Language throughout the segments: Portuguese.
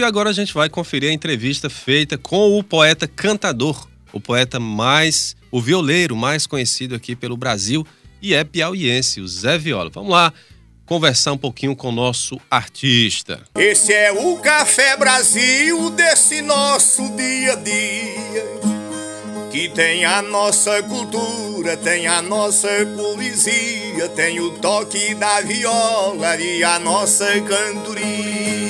E agora a gente vai conferir a entrevista feita com o poeta cantador, o poeta mais, o violeiro mais conhecido aqui pelo Brasil e é piauiense, o Zé Viola. Vamos lá conversar um pouquinho com o nosso artista. Esse é o Café Brasil desse nosso dia a dia. Que tem a nossa cultura, tem a nossa poesia, tem o toque da viola e a nossa cantoria.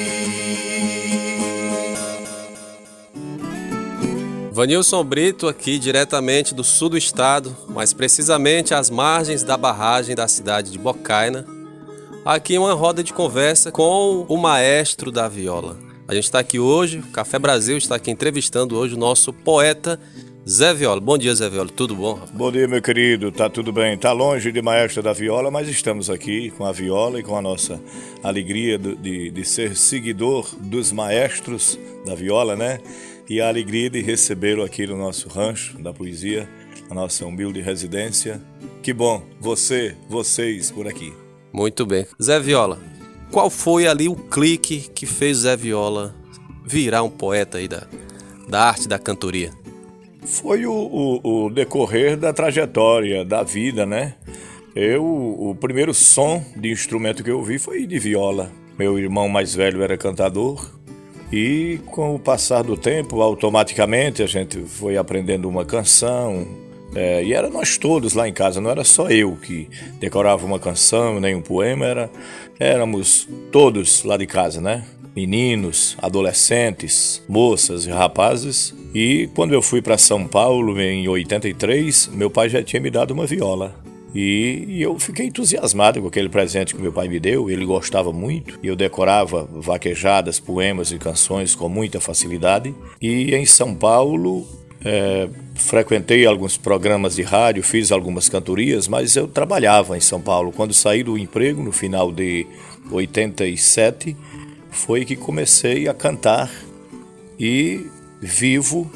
Vanilson Brito aqui diretamente do sul do estado, mais precisamente às margens da barragem da cidade de Bocaina. Aqui uma roda de conversa com o maestro da viola. A gente está aqui hoje, o Café Brasil está aqui entrevistando hoje o nosso poeta Zé Viola. Bom dia, Zé Viola. Tudo bom? Bom dia, meu querido. Tá tudo bem. Tá longe de maestro da viola, mas estamos aqui com a viola e com a nossa alegria de, de ser seguidor dos maestros da viola, né? E a alegria de recebê-lo aqui no nosso rancho da poesia, a nossa humilde residência. Que bom, você, vocês por aqui. Muito bem. Zé Viola, qual foi ali o clique que fez Zé Viola virar um poeta aí da, da arte da cantoria? Foi o, o, o decorrer da trajetória, da vida, né? Eu, o primeiro som de instrumento que eu ouvi foi de viola. Meu irmão mais velho era cantador, e com o passar do tempo, automaticamente a gente foi aprendendo uma canção. É, e era nós todos lá em casa, não era só eu que decorava uma canção, nem um poema, era, éramos todos lá de casa, né? Meninos, adolescentes, moças e rapazes. E quando eu fui para São Paulo em 83, meu pai já tinha me dado uma viola. E, eu fiquei entusiasmado com aquele presente que meu pai me deu, ele gostava muito, e eu decorava vaquejadas, poemas e canções com muita facilidade. E em São Paulo, é, frequentei alguns programas de rádio, fiz algumas cantorias, mas eu trabalhava em São Paulo. Quando saí do emprego, no final de 87, foi que comecei a cantar e vivo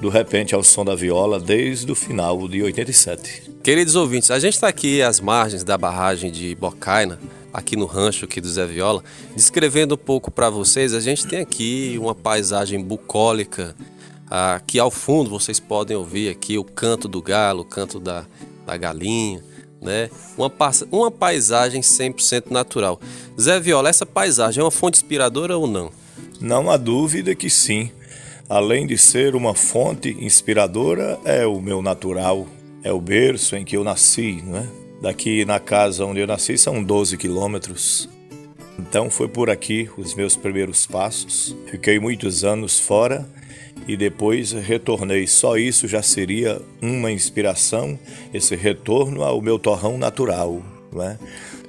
do repente ao som da viola desde o final de 87. Queridos ouvintes, a gente está aqui às margens da barragem de Bocaina, aqui no rancho aqui do Zé Viola, descrevendo um pouco para vocês. A gente tem aqui uma paisagem bucólica, aqui ao fundo vocês podem ouvir aqui o canto do galo, o canto da, da galinha, né? Uma, uma paisagem 100% natural. Zé Viola, essa paisagem é uma fonte inspiradora ou não? Não há dúvida que sim além de ser uma fonte inspiradora, é o meu natural, é o berço em que eu nasci, não é? Daqui na casa onde eu nasci são 12 quilômetros. Então foi por aqui os meus primeiros passos. Fiquei muitos anos fora e depois retornei. Só isso já seria uma inspiração, esse retorno ao meu torrão natural. Não é?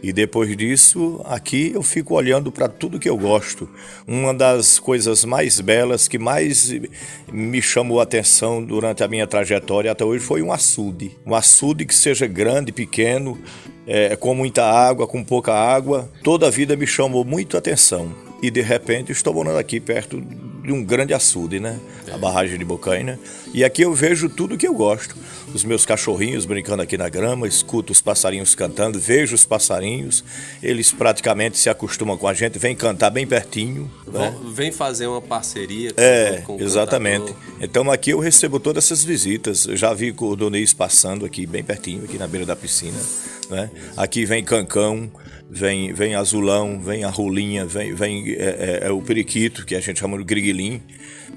E depois disso, aqui eu fico olhando para tudo que eu gosto. Uma das coisas mais belas que mais me chamou a atenção durante a minha trajetória até hoje foi um açude. Um açude que seja grande, pequeno, é, com muita água, com pouca água. Toda a vida me chamou muito a atenção. E de repente estou morando aqui perto de um grande açude, né? A barragem de Bocaina. E aqui eu vejo tudo que eu gosto. Os meus cachorrinhos brincando aqui na grama, escuto os passarinhos cantando, vejo os passarinhos. Eles praticamente se acostumam com a gente, vem cantar bem pertinho. Né? Vem fazer uma parceria com, é, com o exatamente. Cantador. Então aqui eu recebo todas essas visitas. Eu já vi o Donês passando aqui bem pertinho, aqui na beira da piscina. Né? Aqui vem Cancão, vem, vem Azulão, vem a Rolinha, vem, vem é, é, é o Periquito, que a gente chama de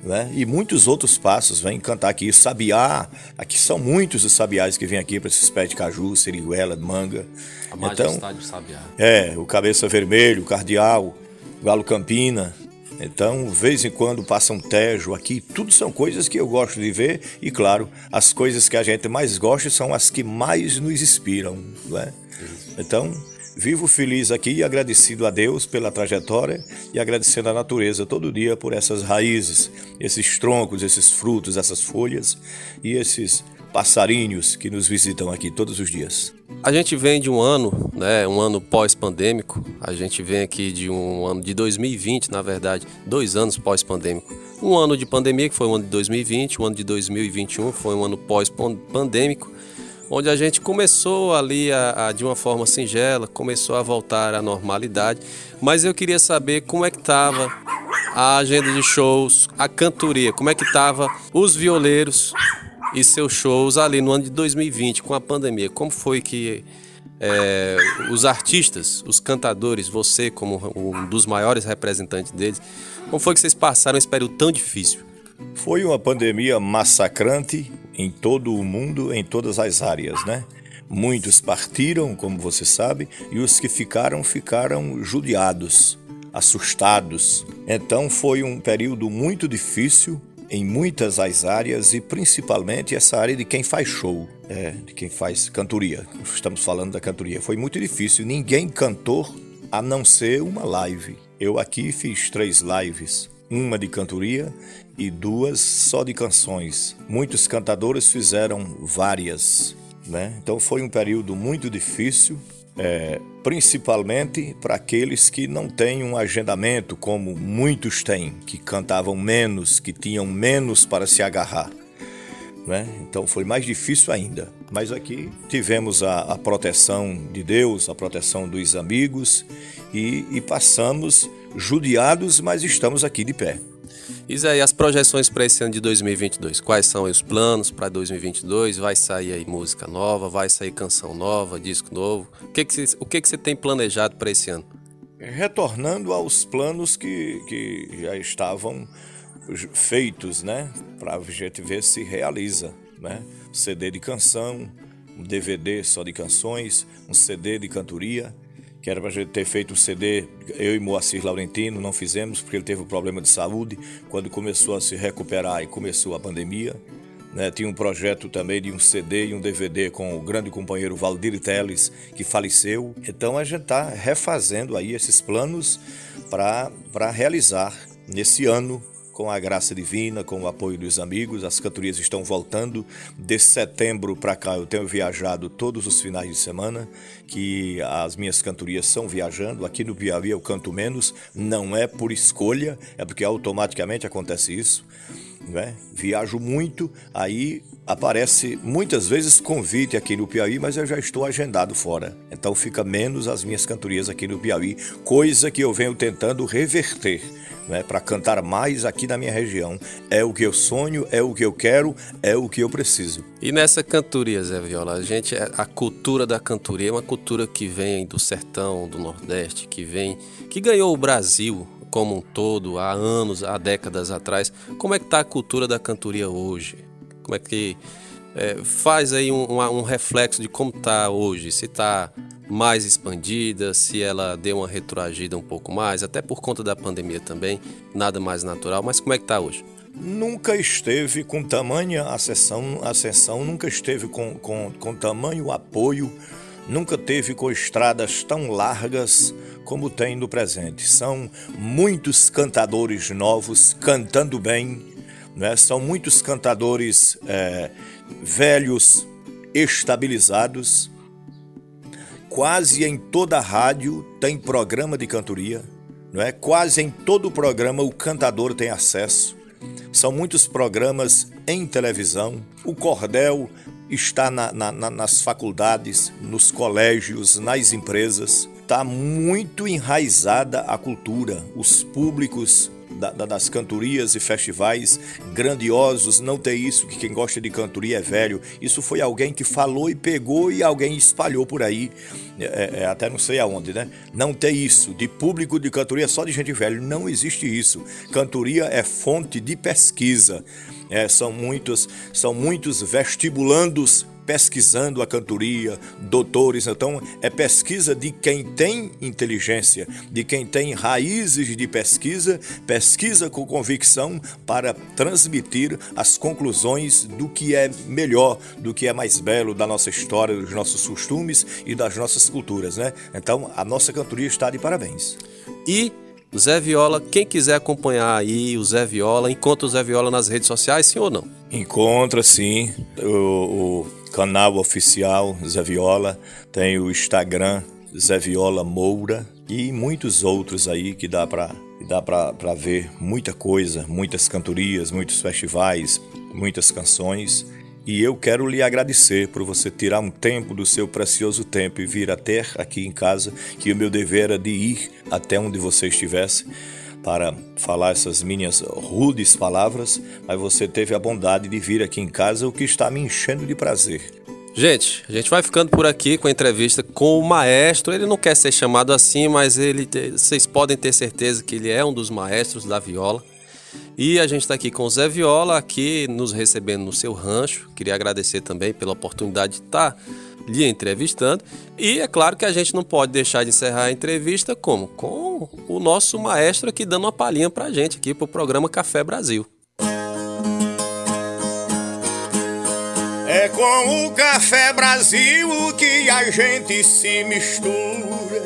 Né? e muitos outros passos vêm cantar aqui. Sabiá, aqui são muitos os sabiás que vêm aqui para esses pés de caju, seriguela, manga. A majestade então, sabiá. É, o Cabeça Vermelho, o Cardeal, o Galo Campina, então, de vez em quando passa um tejo aqui, tudo são coisas que eu gosto de ver e, claro, as coisas que a gente mais gosta são as que mais nos inspiram, não é? Então, vivo feliz aqui e agradecido a Deus pela trajetória e agradecendo a natureza todo dia por essas raízes, esses troncos, esses frutos, essas folhas e esses passarinhos que nos visitam aqui todos os dias. A gente vem de um ano, né, um ano pós-pandêmico. A gente vem aqui de um ano de 2020, na verdade, dois anos pós-pandêmico. Um ano de pandemia, que foi o ano de 2020, o ano de 2021 foi um ano pós-pandêmico, onde a gente começou ali a, a, de uma forma singela, começou a voltar à normalidade. Mas eu queria saber como é que estava a agenda de shows, a cantoria, como é que tava os violeiros e seus shows ali no ano de 2020 com a pandemia? Como foi que é, os artistas, os cantadores, você como um dos maiores representantes deles, como foi que vocês passaram esse período tão difícil? Foi uma pandemia massacrante em todo o mundo, em todas as áreas, né? Muitos partiram, como você sabe, e os que ficaram, ficaram judiados, assustados. Então foi um período muito difícil em muitas as áreas e principalmente essa área de quem faz show, é, de quem faz cantoria. Estamos falando da cantoria. Foi muito difícil. Ninguém cantou a não ser uma live. Eu aqui fiz três lives, uma de cantoria e duas só de canções. Muitos cantadores fizeram várias. Né? Então foi um período muito difícil, é, principalmente para aqueles que não têm um agendamento como muitos têm, que cantavam menos, que tinham menos para se agarrar. Né? Então foi mais difícil ainda. Mas aqui tivemos a, a proteção de Deus, a proteção dos amigos e, e passamos judiados, mas estamos aqui de pé. Isso aí, as projeções para esse ano de 2022. Quais são os planos para 2022? Vai sair aí música nova, vai sair canção nova, disco novo? O que, que, você, o que, que você tem planejado para esse ano? Retornando aos planos que, que já estavam feitos, né? Para a ver se realiza, né? CD de canção, um DVD só de canções, um CD de cantoria que era para a gente ter feito um CD, eu e Moacir Laurentino, não fizemos porque ele teve um problema de saúde quando começou a se recuperar e começou a pandemia. Né, tinha um projeto também de um CD e um DVD com o grande companheiro Valdir Teles, que faleceu. Então a gente está refazendo aí esses planos para realizar nesse ano com a graça divina, com o apoio dos amigos. As cantorias estão voltando. De setembro para cá eu tenho viajado todos os finais de semana, que as minhas cantorias são viajando. Aqui no Piauí eu canto menos, não é por escolha, é porque automaticamente acontece isso. Né? Viajo muito, aí aparece muitas vezes convite aqui no Piauí, mas eu já estou agendado fora. Então fica menos as minhas cantorias aqui no Piauí, coisa que eu venho tentando reverter né, para cantar mais aqui na minha região. É o que eu sonho, é o que eu quero, é o que eu preciso. E nessa cantoria, Zé Viola, a gente a cultura da cantoria é uma cultura que vem do sertão, do Nordeste, que vem que ganhou o Brasil como um todo há anos, há décadas atrás. Como é que está a cultura da cantoria hoje? Como é que é, faz aí um, um, reflexo de como está hoje? Se está mais expandida, se ela deu uma retroagida um pouco mais, até por conta da pandemia também, nada mais natural, mas como é que está hoje? Nunca esteve com tamanha ascensão, ascensão nunca esteve com, com, com tamanho apoio, nunca teve com estradas tão largas como tem no presente. São muitos cantadores novos cantando bem, né? são muitos cantadores é, velhos, estabilizados, quase em toda rádio tem programa de cantoria, não é? Quase em todo programa o cantador tem acesso. São muitos programas em televisão. O cordel está na, na, nas faculdades, nos colégios, nas empresas. Está muito enraizada a cultura. Os públicos da, da, das cantorias e festivais grandiosos, não tem isso que quem gosta de cantoria é velho. Isso foi alguém que falou e pegou e alguém espalhou por aí, é, é, é, até não sei aonde, né? Não tem isso. De público de cantoria só de gente velha. Não existe isso. Cantoria é fonte de pesquisa. É, são muitos, são muitos vestibulandos pesquisando a cantoria, doutores. Então, é pesquisa de quem tem inteligência, de quem tem raízes de pesquisa, pesquisa com convicção para transmitir as conclusões do que é melhor, do que é mais belo da nossa história, dos nossos costumes e das nossas culturas, né? Então, a nossa cantoria está de parabéns. E Zé Viola, quem quiser acompanhar aí o Zé Viola, encontra o Zé Viola nas redes sociais, sim ou não? Encontra sim. O, o canal oficial Zé Viola, tem o Instagram Zé Viola Moura e muitos outros aí que dá para dá para ver muita coisa, muitas cantorias, muitos festivais, muitas canções. E eu quero lhe agradecer por você tirar um tempo do seu precioso tempo e vir até aqui em casa, que o meu dever era de ir até onde você estivesse para falar essas minhas rudes palavras, mas você teve a bondade de vir aqui em casa, o que está me enchendo de prazer. Gente, a gente vai ficando por aqui com a entrevista com o maestro. Ele não quer ser chamado assim, mas ele, vocês podem ter certeza que ele é um dos maestros da viola. E a gente está aqui com o Zé Viola, aqui nos recebendo no seu rancho. Queria agradecer também pela oportunidade de estar tá lhe entrevistando. E é claro que a gente não pode deixar de encerrar a entrevista como? Com o nosso maestro aqui dando uma palhinha para a gente aqui para o programa Café Brasil. É com o Café Brasil que a gente se mistura.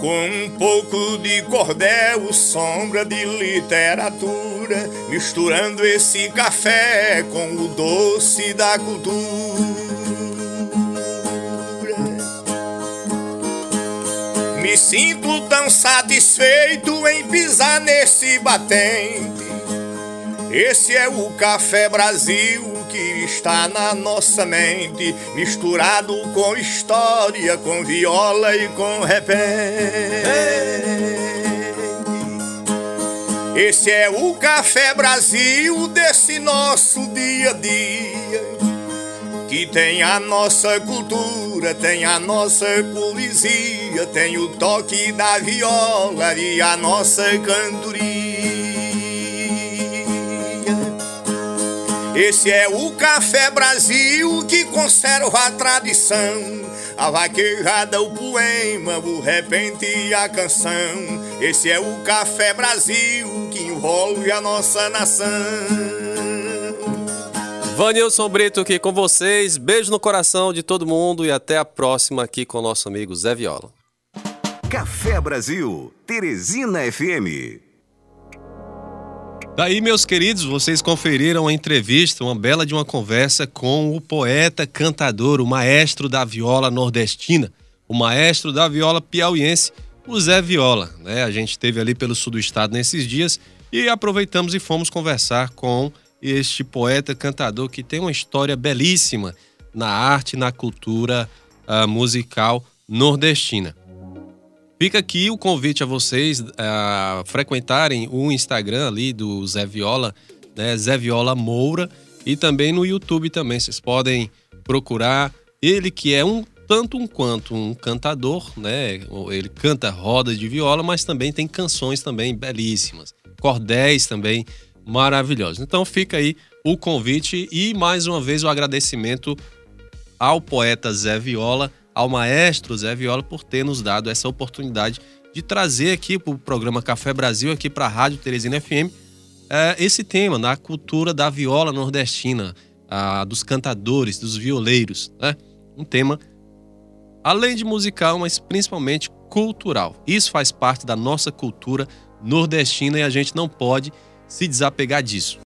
Com um pouco de cordel, sombra de literatura, misturando esse café com o doce da cultura. Sinto tão satisfeito em pisar nesse batente. Esse é o Café Brasil que está na nossa mente, misturado com história, com viola e com repente. Esse é o Café Brasil desse nosso dia a dia, que tem a nossa cultura, tem a nossa poesia, tem o toque da viola e a nossa cantoria. Esse é o Café Brasil que conserva a tradição. A vaquejada, o poema, o repente e a canção. Esse é o Café Brasil que envolve a nossa nação. Vanilson Brito aqui com vocês. Beijo no coração de todo mundo e até a próxima aqui com o nosso amigo Zé Viola. Café Brasil, Teresina FM. Daí, meus queridos, vocês conferiram a entrevista, uma bela de uma conversa com o poeta, cantador, o maestro da viola nordestina, o maestro da viola piauiense, o Zé Viola. Né? A gente esteve ali pelo sul do estado nesses dias e aproveitamos e fomos conversar com este poeta, cantador que tem uma história belíssima na arte na cultura uh, musical nordestina. Fica aqui o convite a vocês a frequentarem o Instagram ali do Zé Viola, né? Zé Viola Moura, e também no YouTube também. Vocês podem procurar ele que é um tanto um quanto um cantador, né? Ele canta roda de viola, mas também tem canções também belíssimas, cordéis também maravilhosos. Então fica aí o convite e mais uma vez o agradecimento ao poeta Zé Viola ao maestro Zé Viola por ter nos dado essa oportunidade de trazer aqui para o programa Café Brasil, aqui para a Rádio Teresina FM, é, esse tema da cultura da viola nordestina, dos cantadores, dos violeiros. Né? Um tema, além de musical, mas principalmente cultural. Isso faz parte da nossa cultura nordestina e a gente não pode se desapegar disso.